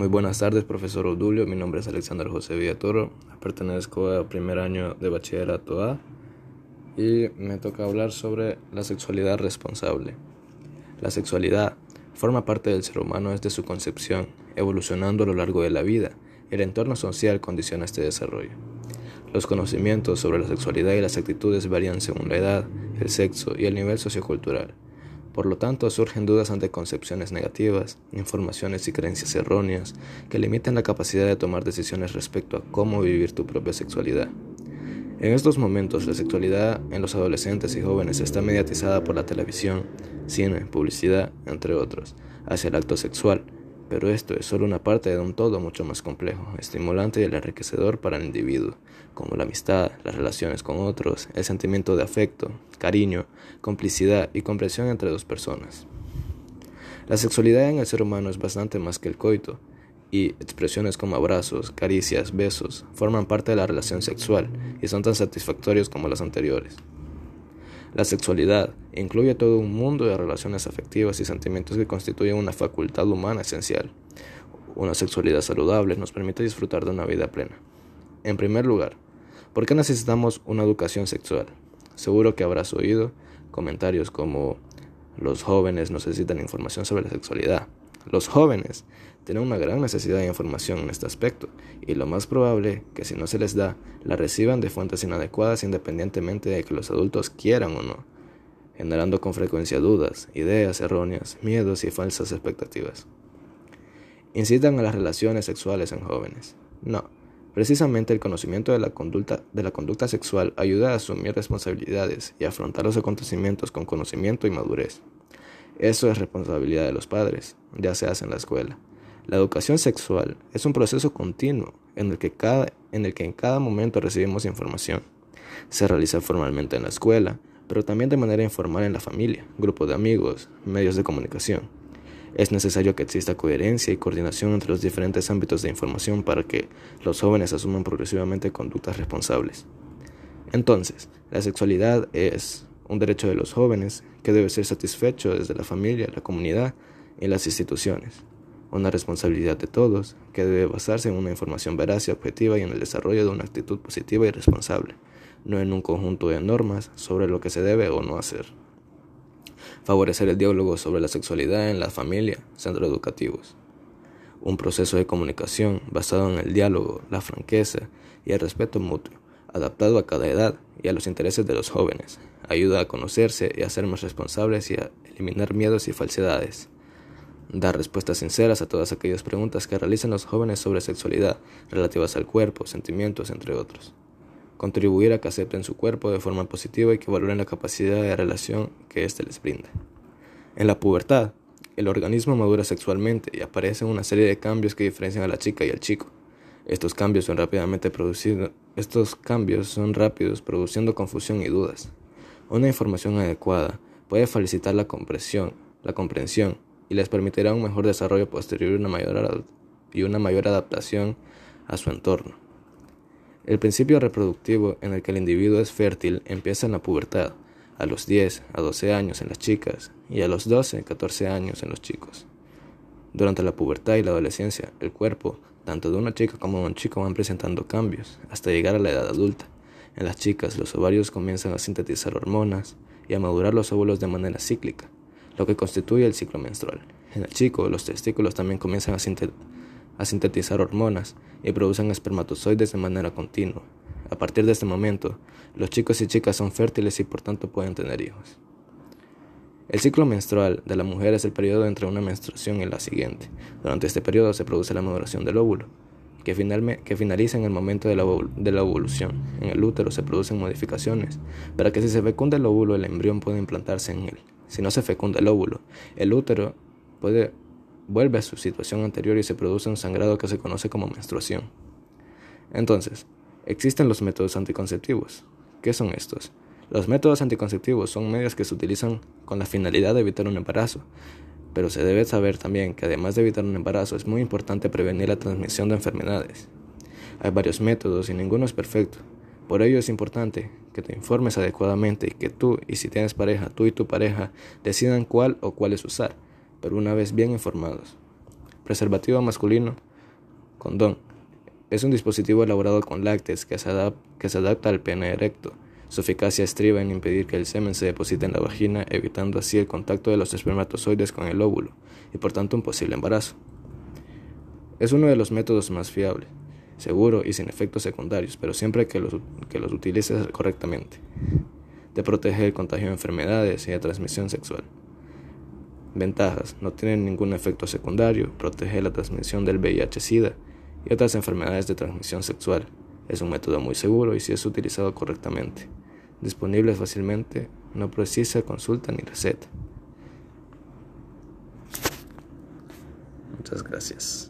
Muy buenas tardes, profesor Odulio. Mi nombre es Alexander José Villatoro. Pertenezco al primer año de bachillerato A y me toca hablar sobre la sexualidad responsable. La sexualidad forma parte del ser humano desde su concepción, evolucionando a lo largo de la vida. El entorno social condiciona este desarrollo. Los conocimientos sobre la sexualidad y las actitudes varían según la edad, el sexo y el nivel sociocultural. Por lo tanto, surgen dudas ante concepciones negativas, informaciones y creencias erróneas que limitan la capacidad de tomar decisiones respecto a cómo vivir tu propia sexualidad. En estos momentos, la sexualidad en los adolescentes y jóvenes está mediatizada por la televisión, cine, publicidad, entre otros, hacia el acto sexual, pero esto es solo una parte de un todo mucho más complejo, estimulante y enriquecedor para el individuo, como la amistad, las relaciones con otros, el sentimiento de afecto, cariño, complicidad y comprensión entre dos personas. La sexualidad en el ser humano es bastante más que el coito, y expresiones como abrazos, caricias, besos forman parte de la relación sexual y son tan satisfactorios como las anteriores. La sexualidad incluye todo un mundo de relaciones afectivas y sentimientos que constituyen una facultad humana esencial. Una sexualidad saludable nos permite disfrutar de una vida plena. En primer lugar, ¿por qué necesitamos una educación sexual? Seguro que habrás oído comentarios como los jóvenes necesitan información sobre la sexualidad. Los jóvenes tienen una gran necesidad de información en este aspecto y lo más probable que si no se les da, la reciban de fuentes inadecuadas independientemente de que los adultos quieran o no, generando con frecuencia dudas, ideas erróneas, miedos y falsas expectativas. Incitan a las relaciones sexuales en jóvenes. No, precisamente el conocimiento de la conducta, de la conducta sexual ayuda a asumir responsabilidades y afrontar los acontecimientos con conocimiento y madurez. Eso es responsabilidad de los padres, ya se hace en la escuela. La educación sexual es un proceso continuo en el, que cada, en el que en cada momento recibimos información. Se realiza formalmente en la escuela, pero también de manera informal en la familia, grupo de amigos, medios de comunicación. Es necesario que exista coherencia y coordinación entre los diferentes ámbitos de información para que los jóvenes asuman progresivamente conductas responsables. Entonces, la sexualidad es un derecho de los jóvenes que debe ser satisfecho desde la familia, la comunidad y las instituciones. Una responsabilidad de todos que debe basarse en una información veraz y objetiva y en el desarrollo de una actitud positiva y responsable, no en un conjunto de normas sobre lo que se debe o no hacer. Favorecer el diálogo sobre la sexualidad en la familia, centros educativos. Un proceso de comunicación basado en el diálogo, la franqueza y el respeto mutuo, adaptado a cada edad y a los intereses de los jóvenes, ayuda a conocerse y a ser más responsables y a eliminar miedos y falsedades. Dar respuestas sinceras a todas aquellas preguntas que realizan los jóvenes sobre sexualidad, relativas al cuerpo, sentimientos, entre otros. Contribuir a que acepten su cuerpo de forma positiva y que valoren la capacidad de relación que éste les brinda. En la pubertad, el organismo madura sexualmente y aparecen una serie de cambios que diferencian a la chica y al chico. Estos cambios son rápidamente producidos, estos cambios son rápidos, produciendo confusión y dudas. Una información adecuada puede facilitar la comprensión, la comprensión y les permitirá un mejor desarrollo posterior y una mayor, y una mayor adaptación a su entorno. El principio reproductivo en el que el individuo es fértil empieza en la pubertad, a los 10 a 12 años en las chicas y a los 12 a 14 años en los chicos. Durante la pubertad y la adolescencia, el cuerpo, tanto de una chica como de un chico, van presentando cambios hasta llegar a la edad adulta. En las chicas, los ovarios comienzan a sintetizar hormonas y a madurar los óvulos de manera cíclica, lo que constituye el ciclo menstrual. En el chico, los testículos también comienzan a, a sintetizar hormonas y producen espermatozoides de manera continua. A partir de este momento, los chicos y chicas son fértiles y por tanto pueden tener hijos. El ciclo menstrual de la mujer es el periodo entre una menstruación y la siguiente. Durante este periodo se produce la maduración del óvulo que, finaliza en el momento de la, de. En el útero se producen modificaciones para que si se fecunda el óvulo el embrión pueda implantarse en él. Si no se fecunda el óvulo, el útero puede vuelve a su situación anterior y se produce un sangrado que se conoce como menstruación. Entonces, existen los métodos anticonceptivos. ¿Qué son estos? Los métodos anticonceptivos son medios que se utilizan con la finalidad de evitar un embarazo, pero se debe saber también que además de evitar un embarazo es muy importante prevenir la transmisión de enfermedades. Hay varios métodos y ninguno es perfecto. Por ello es importante que te informes adecuadamente y que tú, y si tienes pareja, tú y tu pareja decidan cuál o cuáles usar, pero una vez bien informados. Preservativo masculino Condón. Es un dispositivo elaborado con lácteos que se, que se adapta al pene erecto. Su eficacia estriba en impedir que el semen se deposite en la vagina, evitando así el contacto de los espermatozoides con el óvulo y por tanto un posible embarazo. Es uno de los métodos más fiables, seguro y sin efectos secundarios, pero siempre que los, que los utilices correctamente. Te protege del contagio de enfermedades y de transmisión sexual. Ventajas. No tiene ningún efecto secundario, protege la transmisión del VIH-Sida y otras enfermedades de transmisión sexual. Es un método muy seguro y si es utilizado correctamente. Disponible fácilmente, no precisa consulta ni receta. Muchas gracias.